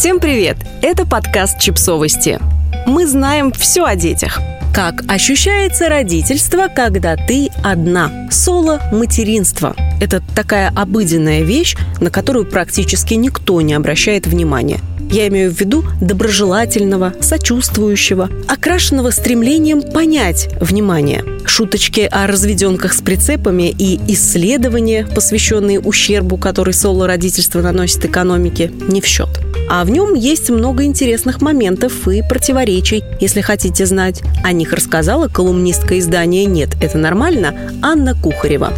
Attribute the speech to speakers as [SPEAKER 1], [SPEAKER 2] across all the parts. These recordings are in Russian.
[SPEAKER 1] Всем привет! Это подкаст «Чипсовости». Мы знаем все о детях. Как ощущается родительство, когда ты одна? Соло-материнство. Это такая обыденная вещь, на которую практически никто не обращает внимания. Я имею в виду доброжелательного, сочувствующего, окрашенного стремлением понять внимание. Шуточки о разведенках с прицепами и исследования, посвященные ущербу, который соло-родительство наносит экономике, не в счет. А в нем есть много интересных моментов и противоречий. Если хотите знать, о них рассказала колумнистка издания «Нет, это нормально» Анна Кухарева.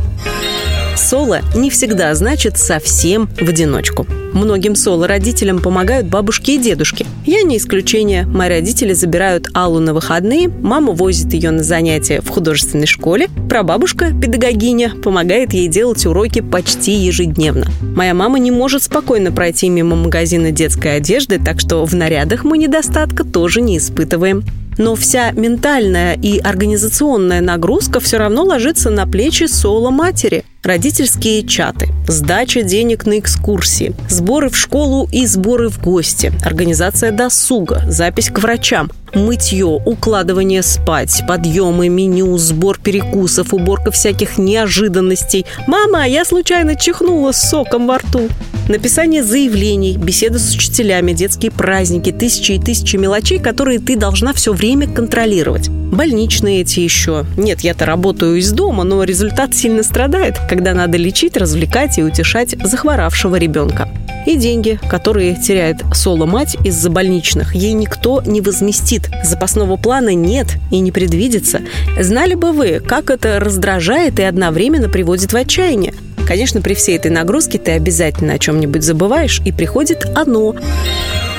[SPEAKER 1] Соло не всегда значит совсем в одиночку. Многим соло-родителям помогают бабушки и дедушки. Я не исключение. Мои родители забирают Аллу на выходные, мама возит ее на занятия в художественной школе, прабабушка, педагогиня, помогает ей делать уроки почти ежедневно. Моя мама не может спокойно пройти мимо магазина детской одежды, так что в нарядах мы недостатка тоже не испытываем но вся ментальная и организационная нагрузка все равно ложится на плечи соло-матери родительские чаты, сдача денег на экскурсии, сборы в школу и сборы в гости, организация досуга, запись к врачам, мытье, укладывание спать, подъемы, меню, сбор перекусов, уборка всяких неожиданностей. «Мама, я случайно чихнула с соком во рту». Написание заявлений, беседы с учителями, детские праздники, тысячи и тысячи мелочей, которые ты должна все время контролировать. Больничные эти еще. Нет, я-то работаю из дома, но результат сильно страдает, когда надо лечить, развлекать и утешать захворавшего ребенка. И деньги, которые теряет соло-мать из-за больничных, ей никто не возместит. Запасного плана нет и не предвидится. Знали бы вы, как это раздражает и одновременно приводит в отчаяние. Конечно, при всей этой нагрузке ты обязательно о чем-нибудь забываешь, и приходит оно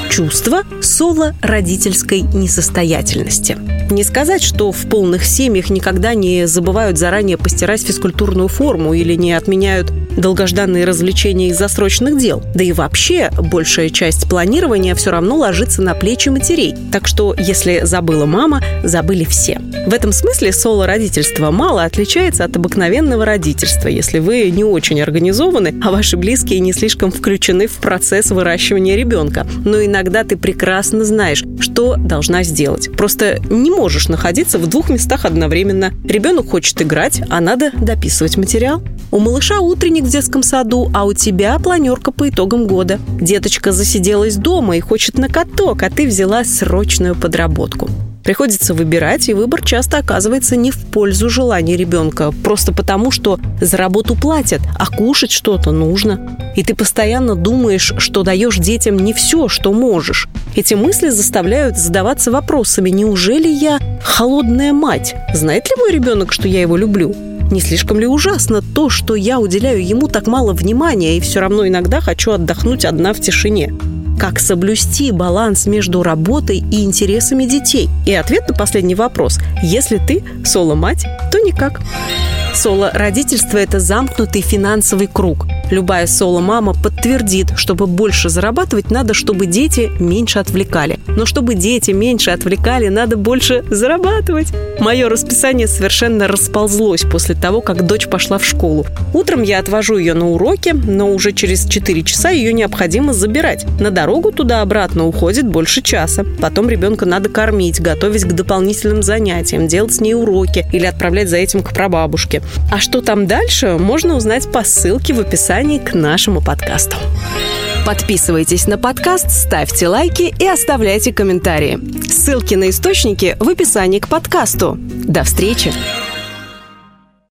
[SPEAKER 1] чувство соло-родительской несостоятельности. Не сказать, что в полных семьях никогда не забывают заранее постирать физкультурную форму или не отменяют долгожданные развлечения из-за срочных дел. Да и вообще, большая часть планирования все равно ложится на плечи матерей. Так что, если забыла мама, забыли все. В этом смысле соло-родительство мало отличается от обыкновенного родительства, если вы не очень организованы, а ваши близкие не слишком включены в процесс выращивания ребенка. Но иногда ты прекрасно знаешь, что должна сделать. Просто не можешь находиться в двух местах одновременно. Ребенок хочет играть, а надо дописывать материал. У малыша утренник в детском саду, а у тебя планерка по итогам года. Деточка засиделась дома и хочет на каток, а ты взяла срочную подработку. Приходится выбирать, и выбор часто оказывается не в пользу желаний ребенка, просто потому, что за работу платят, а кушать что-то нужно. И ты постоянно думаешь, что даешь детям не все, что можешь. Эти мысли заставляют задаваться вопросами, неужели я холодная мать? Знает ли мой ребенок, что я его люблю? Не слишком ли ужасно то, что я уделяю ему так мало внимания и все равно иногда хочу отдохнуть одна в тишине? Как соблюсти баланс между работой и интересами детей? И ответ на последний вопрос. Если ты соло-мать, то никак. Соло-родительство – это замкнутый финансовый круг. Любая соло-мама подтвердит, чтобы больше зарабатывать, надо, чтобы дети меньше отвлекали. Но чтобы дети меньше отвлекали, надо больше зарабатывать. Мое расписание совершенно расползлось после того, как дочь пошла в школу. Утром я отвожу ее на уроки, но уже через 4 часа ее необходимо забирать. На дорогу туда-обратно уходит больше часа. Потом ребенка надо кормить, готовить к дополнительным занятиям, делать с ней уроки или отправлять за этим к прабабушке. А что там дальше, можно узнать по ссылке в описании к нашему подкасту. Подписывайтесь на подкаст, ставьте лайки и оставляйте комментарии. Ссылки на источники в описании к подкасту. До встречи!